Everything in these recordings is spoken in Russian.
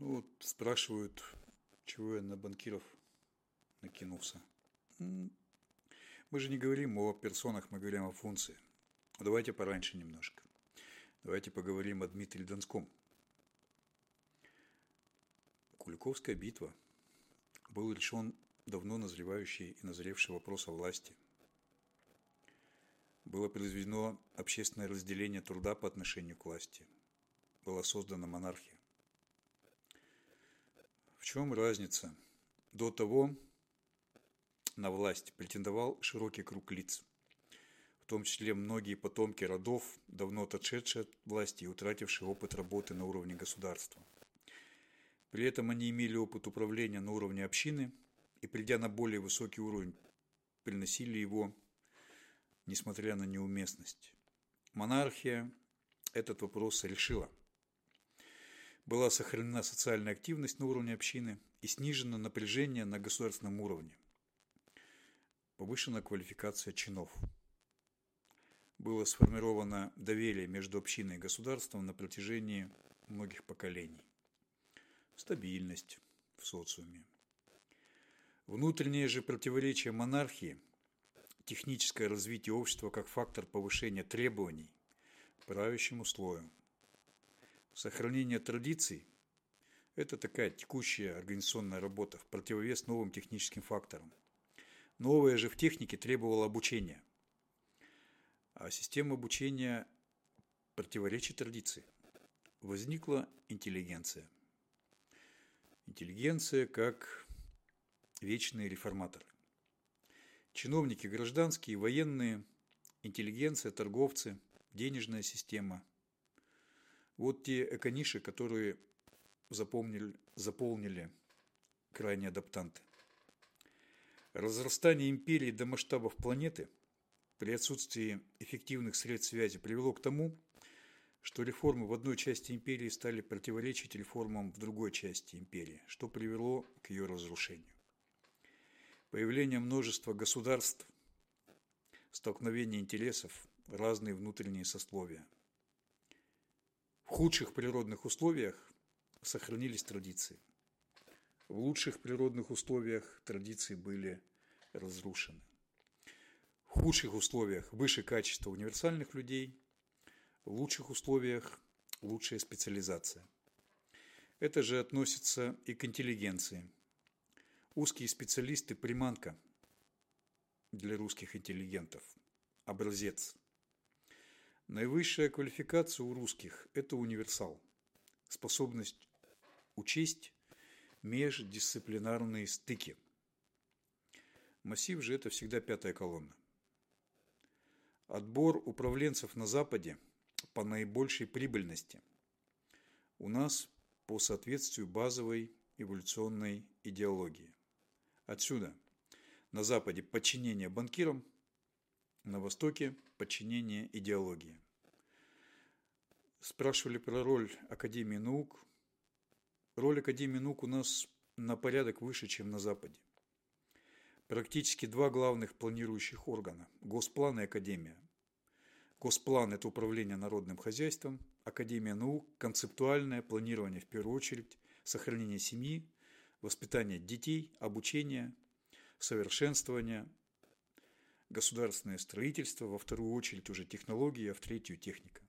Ну, вот спрашивают, чего я на банкиров накинулся. Мы же не говорим о персонах, мы говорим о функции. Давайте пораньше немножко. Давайте поговорим о Дмитрии Донском. Куликовская битва. Был решен давно назревающий и назревший вопрос о власти. Было произведено общественное разделение труда по отношению к власти. Была создана монархия. Чем разница? До того на власть претендовал широкий круг лиц, в том числе многие потомки родов, давно отошедшие от власти и утратившие опыт работы на уровне государства. При этом они имели опыт управления на уровне общины и, придя на более высокий уровень, приносили его, несмотря на неуместность. Монархия этот вопрос решила – была сохранена социальная активность на уровне общины и снижено напряжение на государственном уровне. Повышена квалификация чинов. Было сформировано доверие между общиной и государством на протяжении многих поколений. Стабильность в социуме. Внутреннее же противоречие монархии, техническое развитие общества как фактор повышения требований правящему слою – Сохранение традиций – это такая текущая организационная работа в противовес новым техническим факторам. Новое же в технике требовало обучения. А система обучения противоречит традиции. Возникла интеллигенция. Интеллигенция как вечные реформаторы. Чиновники гражданские, военные, интеллигенция, торговцы, денежная система – вот те экониши, которые запомнили, заполнили крайние адаптанты. Разрастание империи до масштабов планеты при отсутствии эффективных средств связи привело к тому, что реформы в одной части империи стали противоречить реформам в другой части империи, что привело к ее разрушению. Появление множества государств, столкновение интересов, разные внутренние сословия – худших природных условиях сохранились традиции. В лучших природных условиях традиции были разрушены. В худших условиях выше качество универсальных людей, в лучших условиях лучшая специализация. Это же относится и к интеллигенции. Узкие специалисты – приманка для русских интеллигентов, образец – Наивысшая квалификация у русских – это универсал. Способность учесть междисциплинарные стыки. Массив же – это всегда пятая колонна. Отбор управленцев на Западе по наибольшей прибыльности. У нас по соответствию базовой эволюционной идеологии. Отсюда на Западе подчинение банкирам – на Востоке подчинение идеологии. Спрашивали про роль Академии наук. Роль Академии наук у нас на порядок выше, чем на Западе. Практически два главных планирующих органа – Госплан и Академия. Госплан – это управление народным хозяйством, Академия наук – концептуальное планирование в первую очередь, сохранение семьи, воспитание детей, обучение, совершенствование, государственное строительство, во вторую очередь уже технологии, а в третью техника.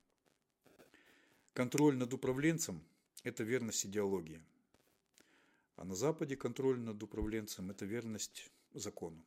Контроль над управленцем – это верность идеологии. А на Западе контроль над управленцем – это верность закону.